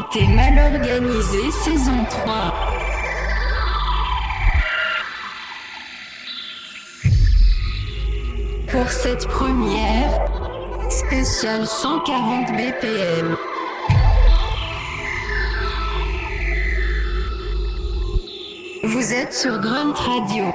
Mal organisé saison 3. Pour cette première, spéciale 140 BPM. Vous êtes sur Grunt Radio.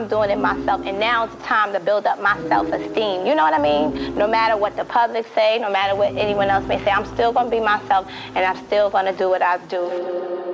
I'm doing it myself. And now it's time to build up my self-esteem. You know what I mean? No matter what the public say, no matter what anyone else may say, I'm still going to be myself and I'm still going to do what I do.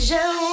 déjà où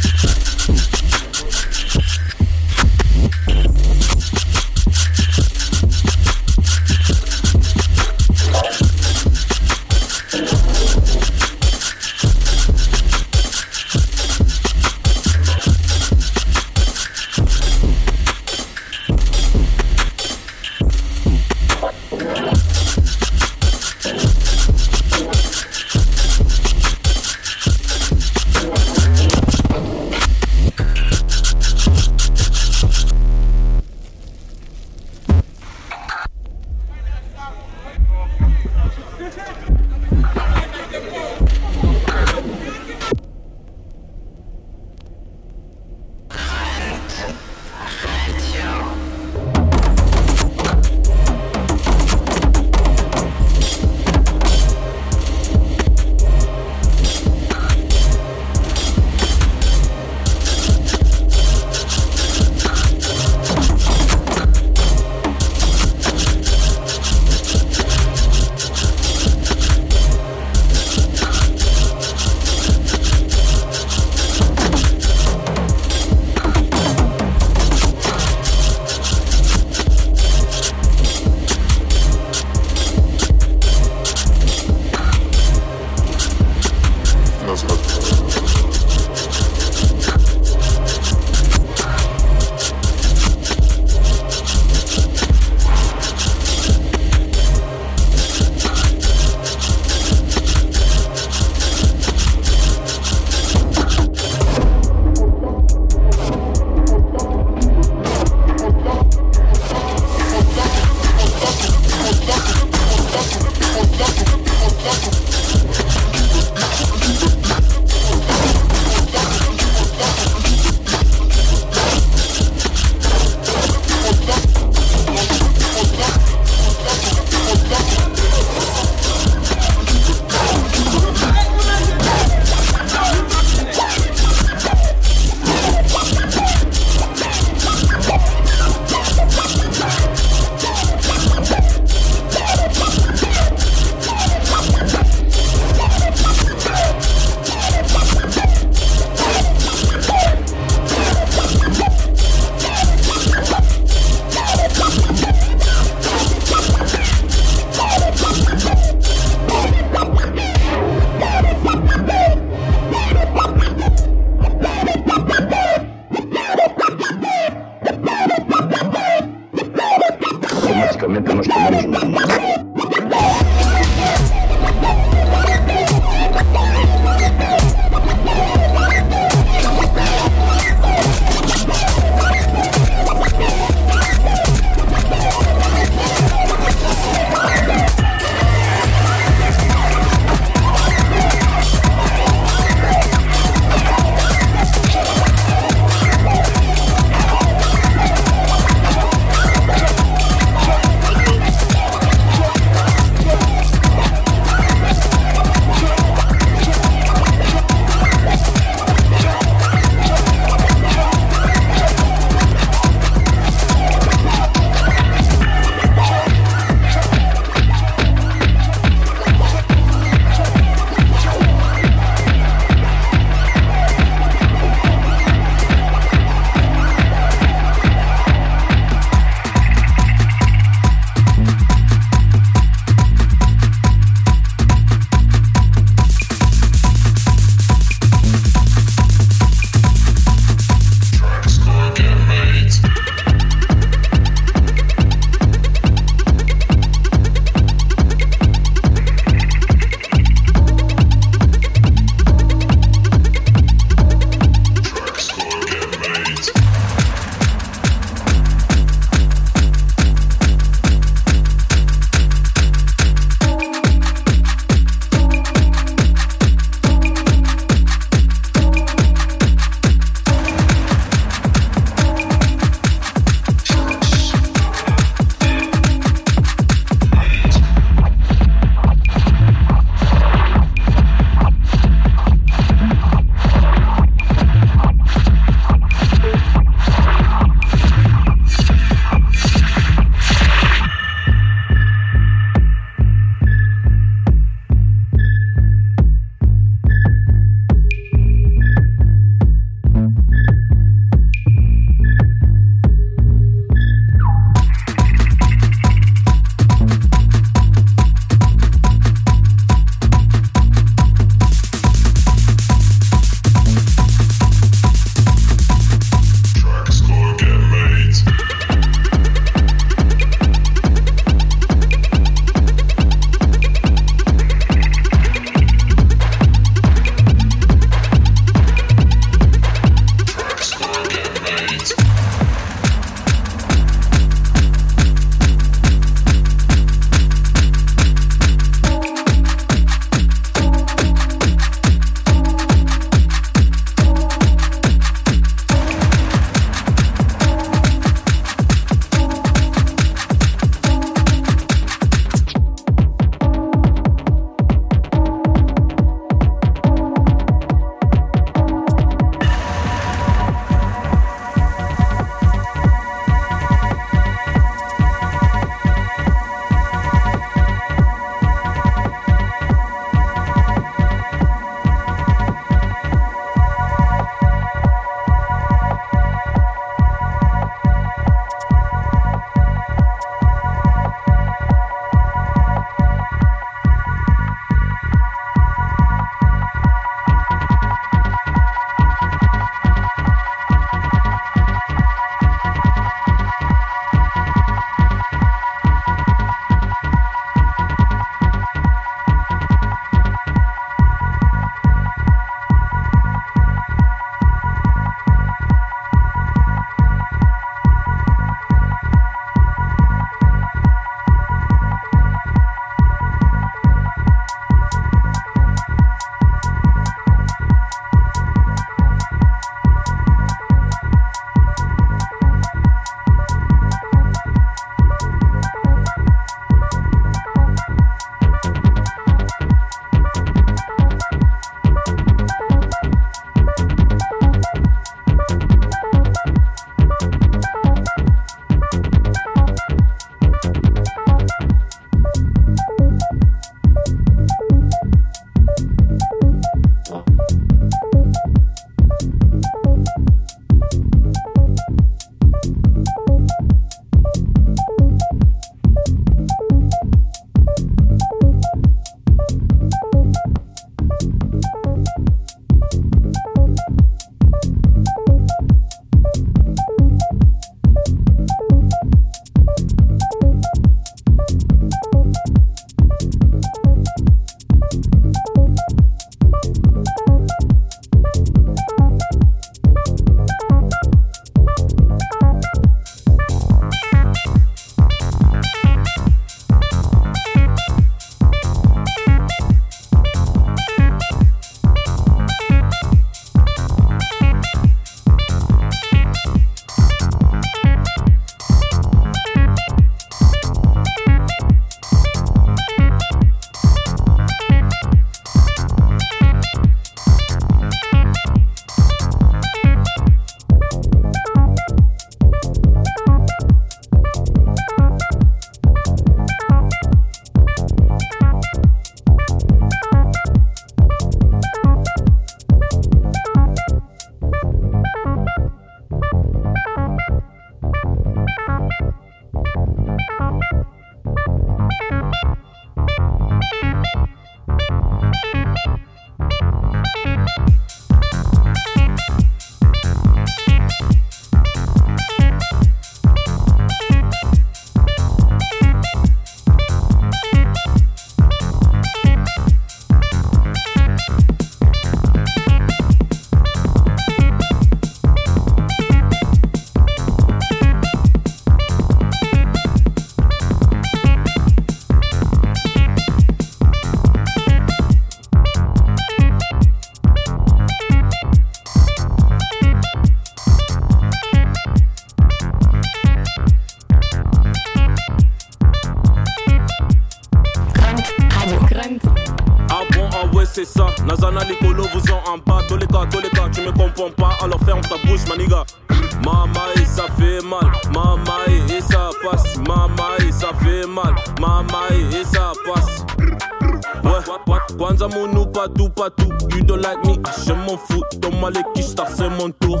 Donne-moi les quiches, c'est mon tour.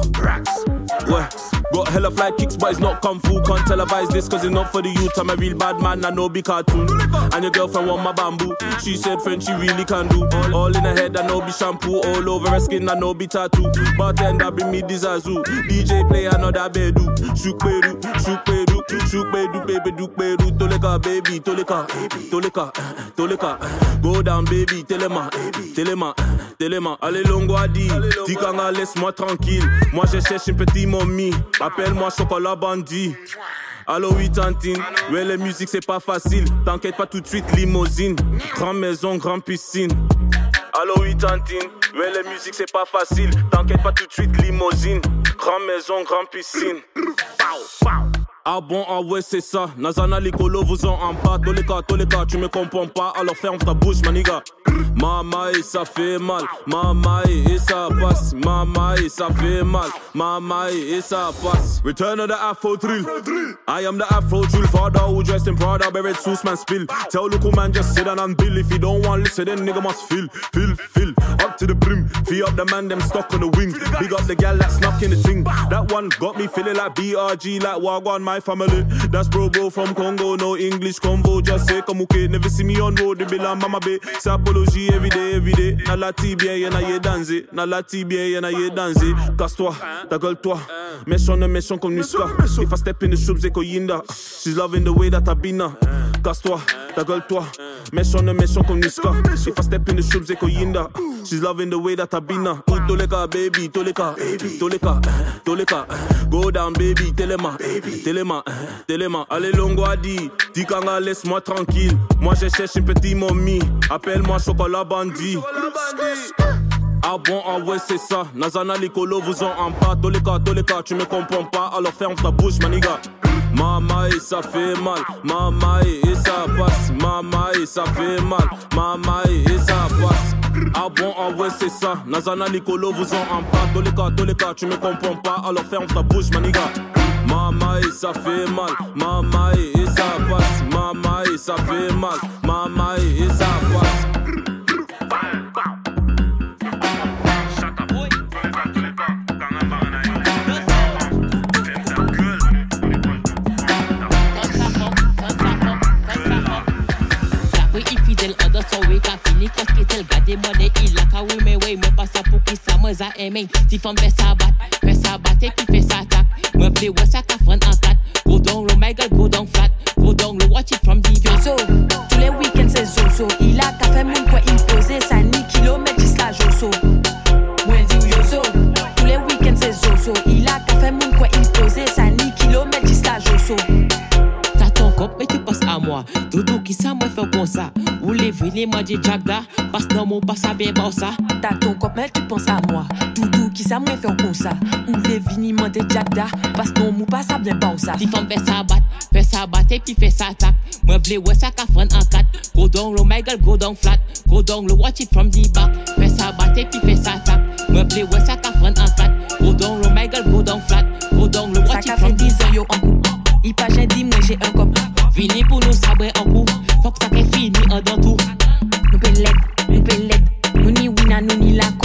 Ouais. Got hella fly kicks, but it's not kung fu. Can't televise this cause it's not for the youth. I'm a real bad man, I know be cartoon. And your girlfriend want my bamboo. She said French, she really can do. All in her head, I know be shampoo. All over her skin, I know be tattoo. Bartender bring me this azoo. DJ play another bedu. Shook bedu, shook bedu, shook bedu, baby, do bedu. Toleka, baby, toleka, toleka, uh, toleka. Uh. Go down, baby, telema, uh, telema, telema. Allez, longo a dit, Tikanga, laisse-moi tranquille. Moi, je cherche une petite momie. Appelle-moi chocolat bandit. Allo oui tantine, ouais les musiques c'est pas facile. T'inquiète pas tout de suite limousine. Grande maison, grande piscine. Allo oui tantine, ouais les musiques c'est pas facile. T'inquiète pas tout de suite limousine. Grande maison, grande piscine ah bon, ah ouais, c'est ça. Nazana, l'écolo, vous en en bas. Tous les tu me comprends pas. Alors ferme ta bouche, maniga. Mama, et ça fait mal. Mama, et ça passe. Mama, et ça fait mal. Mama, et ça passe. Return of the Afro drill. I am the Afro drill father who dressed in Prada, buried man spill. Tell local man just sit down and bill. If you don't want listen, then nigga must feel, feel, feel. Up to the brim. Fee up the man, them stuck on the wing. Big up the gal that's knocking the thing. That one got me feeling like BRG, like Wagwan, my family. That's bro, bro from Congo, no English convo. Just say come okay. Never see me on road, the bill and mama bay. Say apology every day, every day. Na la bien, y'en a yé danser. Na la bien, y'en a yé danser. Casse-toi, ta gueule toi. Méchant, ne méchant comme Niska. If I step in the shoes, Eko Yinda. She's loving the way that I been her. Casse-toi, ta gueule toi. Méchant, ne méchant comme Niska. If I step in the shoes, Eko Yinda. She's loving the way that I been her. Ooh, Toleka, baby, Toleka, Toleka, Toleka. Go down, baby, Telema, Telema, Telema. Allez, longo a dit, Tikanga, laisse-moi tranquille. Moi, je cherche une petite momie. Appelle-moi chocolat bandit. Ah bon, ah ouais, c'est ça. Nazana, l'écolo, vous en en bas. Les cas, tu me comprends pas. Alors ferme ta bouche, maniga. Mama, et ça fait mal. Mama, et ça passe. Mama, et ça fait mal. Mama, et ça passe. Ah bon, ah ouais, c'est ça. Nazana, l'écolo, vous en en bas. Les cas, tu me comprends pas. Alors ferme ta bouche, maniga. Mama, ça fait mal. Mama, et ça passe. Mama, ça fait mal. Mama, et ça passe. Gade oui mais Mwen pa sa pou ki sa mwen za Ti fè sa bat, fè sa bat e pi fè sa tak Mwen vle wè sa ka an kat Go down low my girl, go down flat. Go down low, watch it from the back Zozo, tous les week-ends c'est Zozo Il a ka fè moun kwa moi. Doudou qui ça moi fait comme ça. Ou les venez moi dit jabda Passe non mon passe à bien bon ça. T'as ton cop mais tu penses à moi. Doudou qui ça moi fait comme ça. Ou les venez moi dit jabda Passe non mon passe à bien bon ça. Ti femme fait sa bat, fait sa bat et puis fait sa tac Moi vle ouais ça ka fran en kat Go down low my girl, go down flat. Go down low, watch it from the back. Fait sa bat et puis fait sa tac Moi vle ouais ça ka fran en kat Go down low my girl, go down flat. Go down low, Ça watch ka it fait from the 10 ans back. yo en couple Il pas j'ai dit moi j'ai un cop Vini pou nou sabre an kou, fok sa ke fini an dan tou. Nou pe led, nou pe led, nou ni wina nou ni lak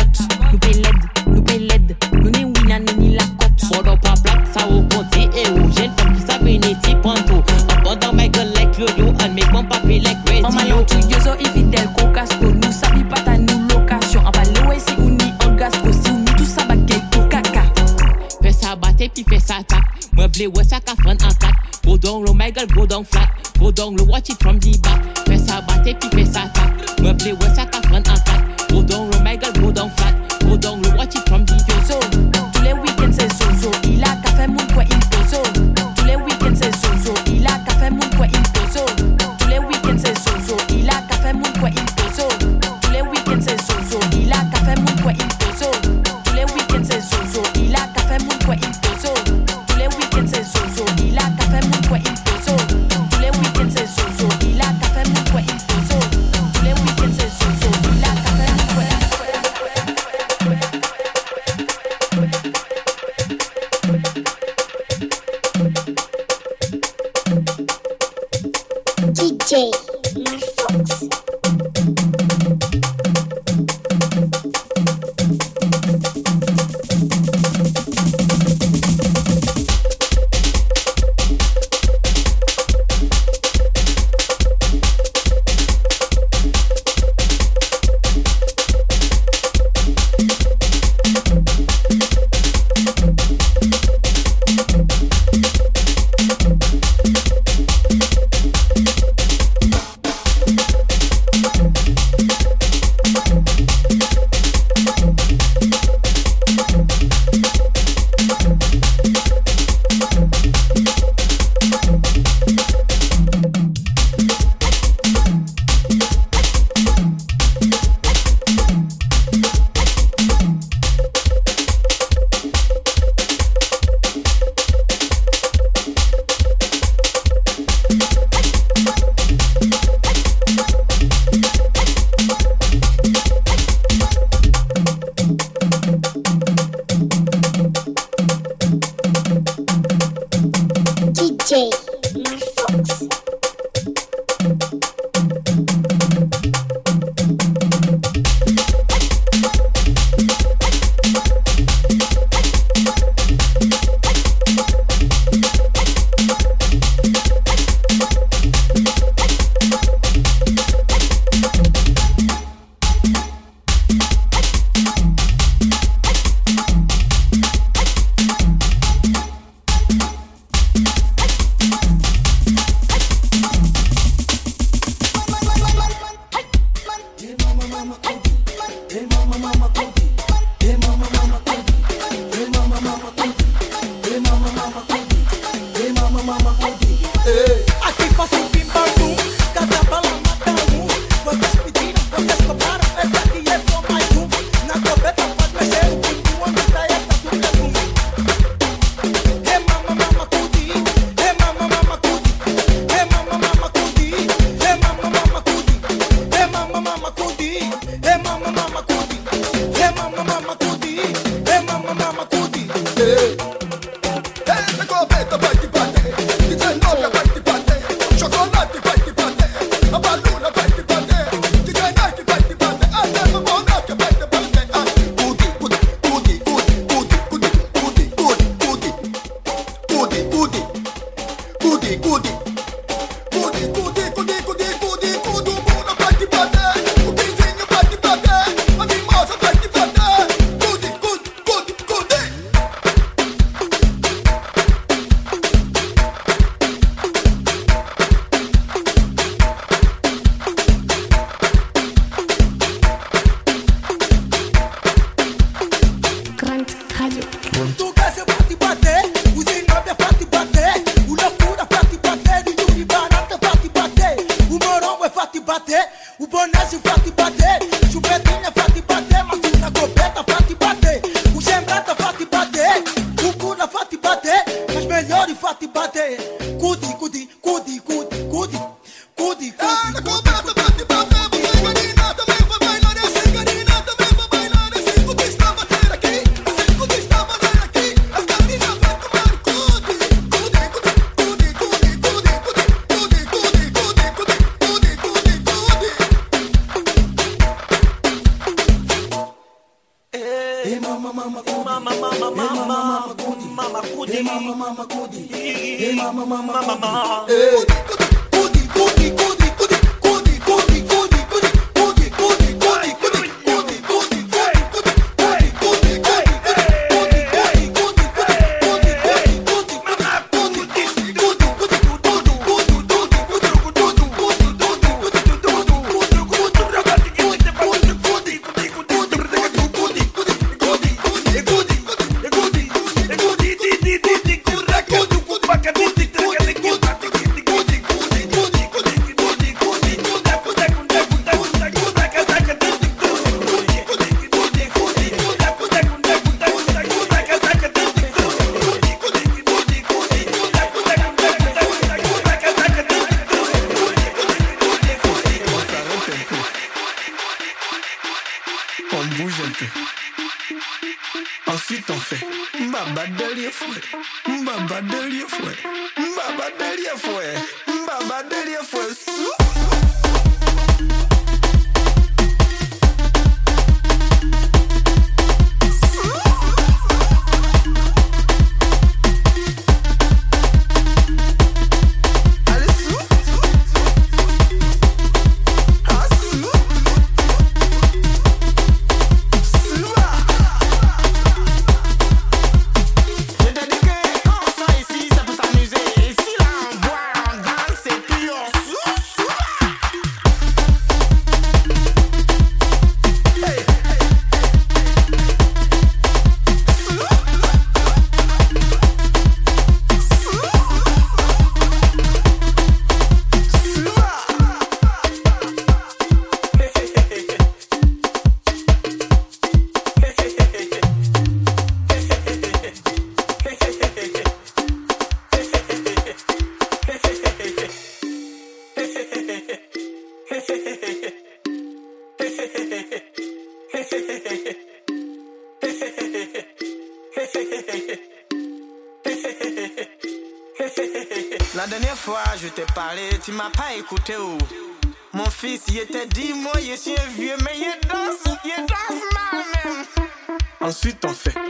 Ensuite, on fait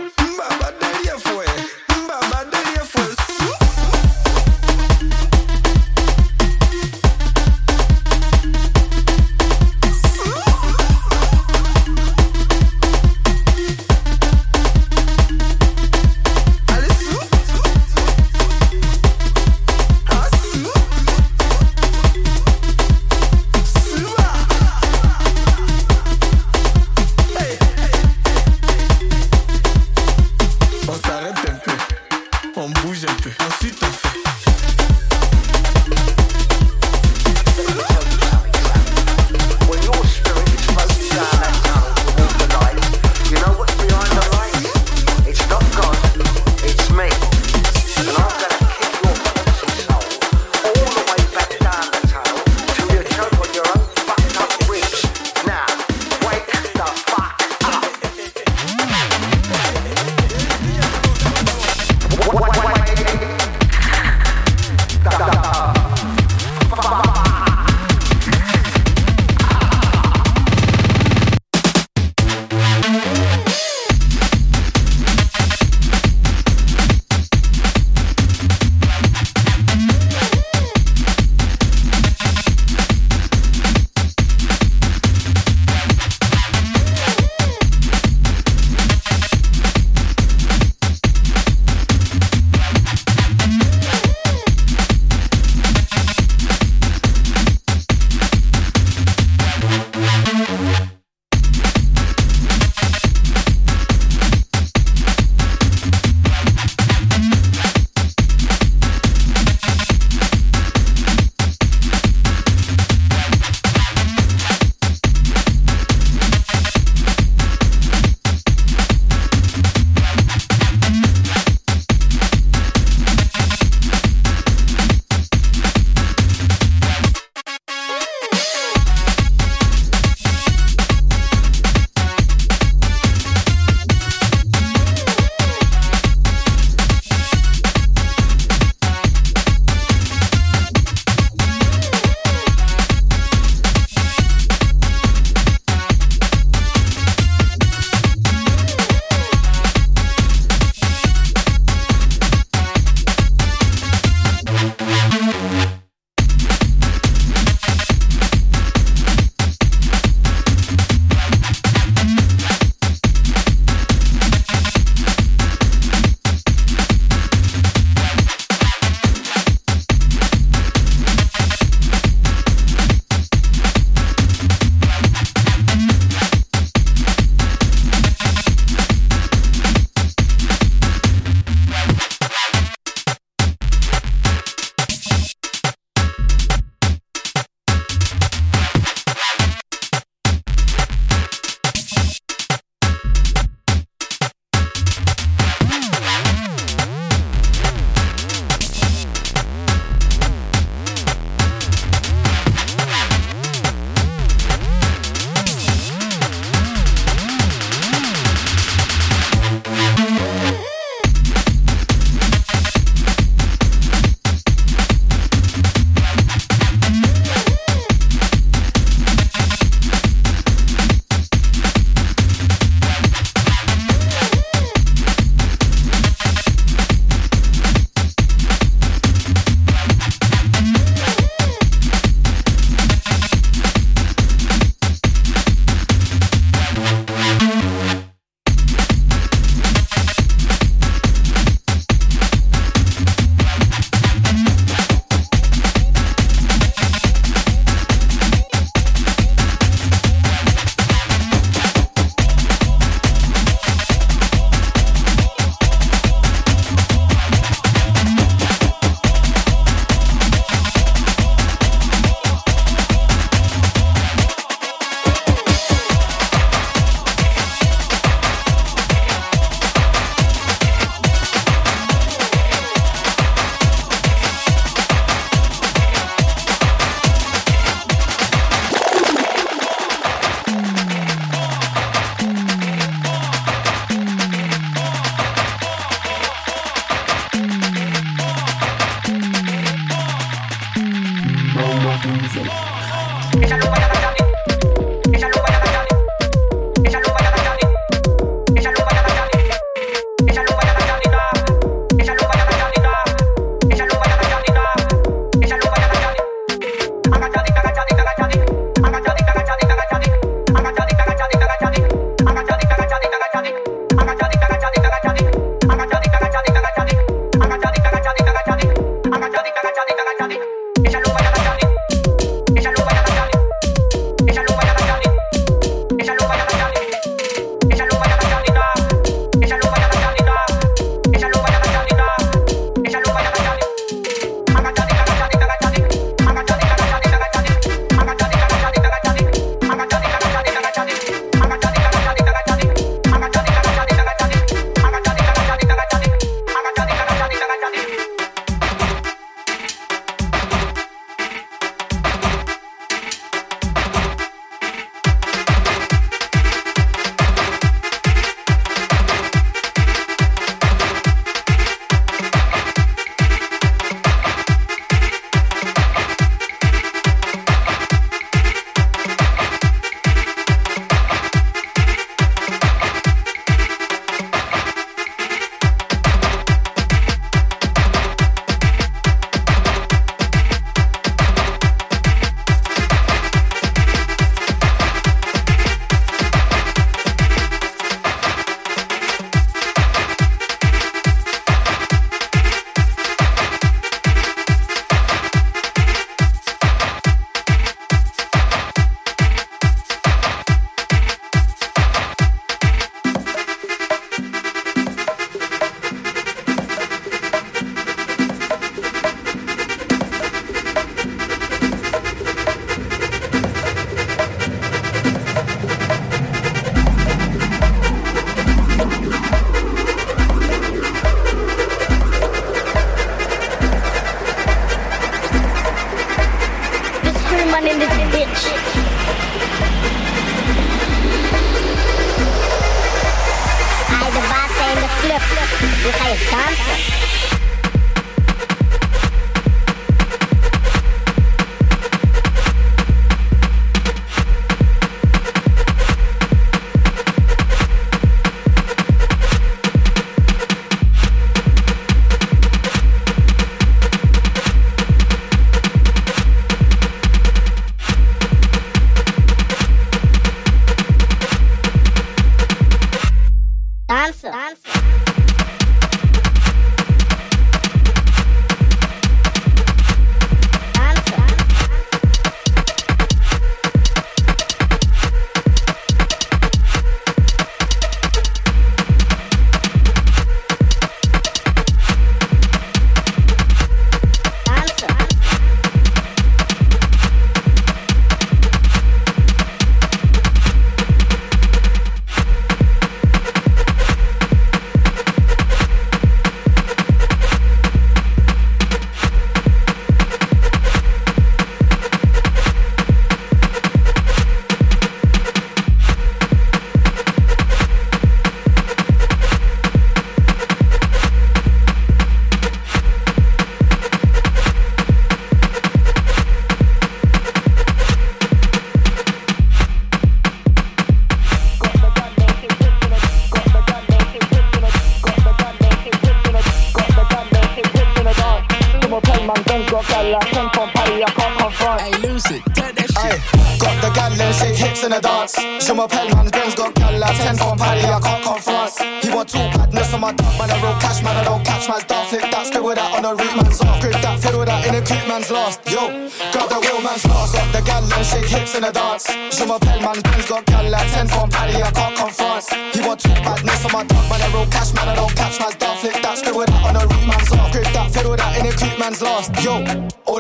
That's good with that on a root man's off. Grip that fiddle that in a creep man's last. Yo.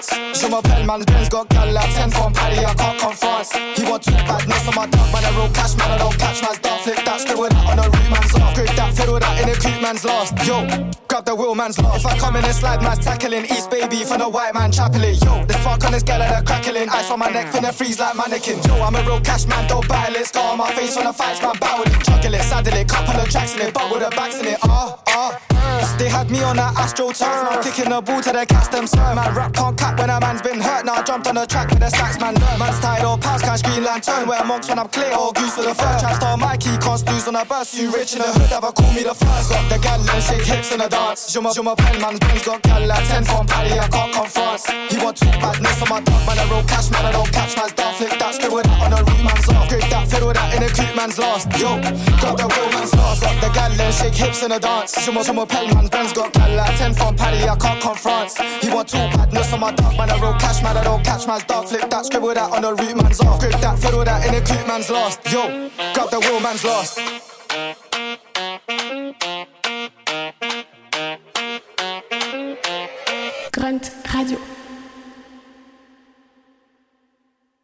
Je m'appelle man's Benz, got gal like 10 from Paddy, I can't confront. He want two badness on my dog, man, I roll cash, man, I don't catch man's dog, flip that, scribble that on the root man's off. Grip that, fiddle that in a creep man's lost. Yo, grab the wheel man's lost. If I come in and slide, man's tackling. East baby for the white man chapeling. Yo, this fuck on this gal at crackling. Ice on my neck, finna freeze like mannequin. Yo, I'm a real cash man, don't battle it. Scar on my face when I fight, man, battle it. Juggle it, saddle it, couple of tracks in it, bubble the backs in it. Ah, ah. They had me on that Astro turf, kicking the ball to the cast them serve. Man, rap can't cap when a man's been hurt. Now I jumped on the track with the stacks, man. Learn. Man's tied can't screen lantern. Wear monks when I'm clear or goose for the first. Trap star Mikey, can't snooze on a bus. You rich in the hood, ever call me the first. Got the gal and shake hips in the dance. Je my pen, man's brains got gal like 10 from Paddy, I can't confront. He want two badness on my dog, man. I roll cash, man. I don't catch man's dog. Flip that, scribble that on the root, man's off. Grip that, fiddle that in a coupe, man's lost. Yo, got the real man's lost. Got the gal and shake hips in the dance. Je my pen, man's brains got gal like 10 from Paddy, I can't confront. He want two badness on my dog, Man, I roll cash, man, I don't catch man's dark. Flip that, scribble that on the root man's off. Grip that, fiddle that in the creep man's lost. Yo, grab the wheel man's lost. Grünt Radio.